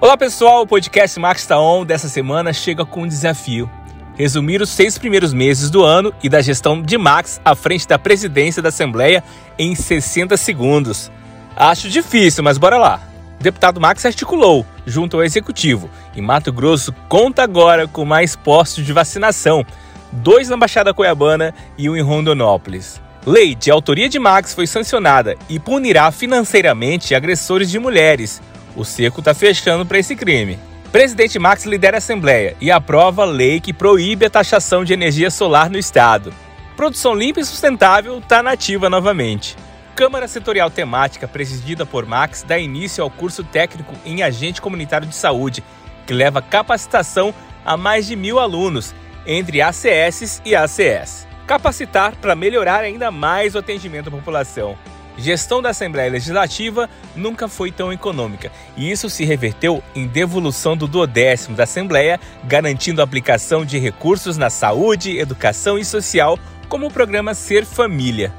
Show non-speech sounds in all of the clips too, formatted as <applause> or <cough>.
Olá pessoal, o podcast Max Tá On dessa semana chega com um desafio. Resumir os seis primeiros meses do ano e da gestão de Max à frente da presidência da Assembleia em 60 segundos. Acho difícil, mas bora lá. O deputado Max articulou, junto ao executivo, e Mato Grosso conta agora com mais postos de vacinação, dois na Baixada Cuiabana e um em Rondonópolis. Lei de autoria de Max foi sancionada e punirá financeiramente agressores de mulheres. O cerco está fechando para esse crime. Presidente Max lidera a Assembleia e aprova lei que proíbe a taxação de energia solar no estado. Produção limpa e sustentável está nativa novamente. Câmara Setorial Temática, presidida por Max, dá início ao curso técnico em agente comunitário de saúde, que leva capacitação a mais de mil alunos, entre ACS e ACS capacitar para melhorar ainda mais o atendimento à população. Gestão da Assembleia Legislativa nunca foi tão econômica, e isso se reverteu em devolução do duodécimo da Assembleia, garantindo a aplicação de recursos na saúde, educação e social, como o programa Ser Família.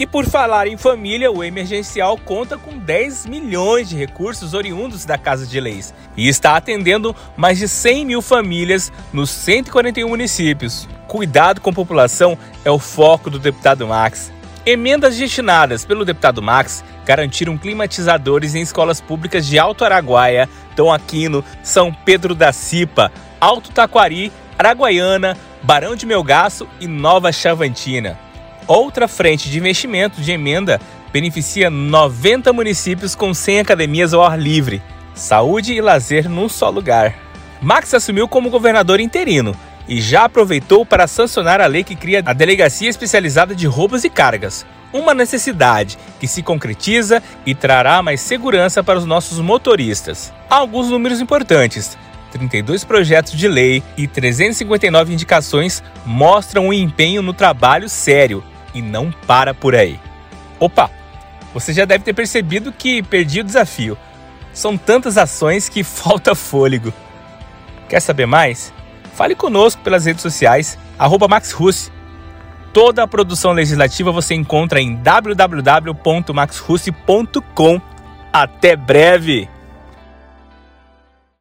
E por falar em família, o emergencial conta com 10 milhões de recursos oriundos da Casa de Leis e está atendendo mais de 100 mil famílias nos 141 municípios. Cuidado com a população é o foco do deputado Max. Emendas destinadas pelo deputado Max garantiram climatizadores em escolas públicas de Alto Araguaia, Dom Aquino, São Pedro da Cipa, Alto Taquari, Araguaiana, Barão de Melgaço e Nova Chavantina. Outra frente de investimento de emenda beneficia 90 municípios com 100 academias ao ar livre, saúde e lazer num só lugar. Max assumiu como governador interino e já aproveitou para sancionar a lei que cria a Delegacia Especializada de Roubos e Cargas, uma necessidade que se concretiza e trará mais segurança para os nossos motoristas. Há alguns números importantes. 32 projetos de lei e 359 indicações mostram um empenho no trabalho sério e não para por aí. Opa, você já deve ter percebido que perdi o desafio. São tantas ações que <laughs> falta fôlego. Quer saber mais? Fale conosco pelas redes sociais, arroba Toda a produção legislativa você encontra em www.maxrusse.com. Até breve!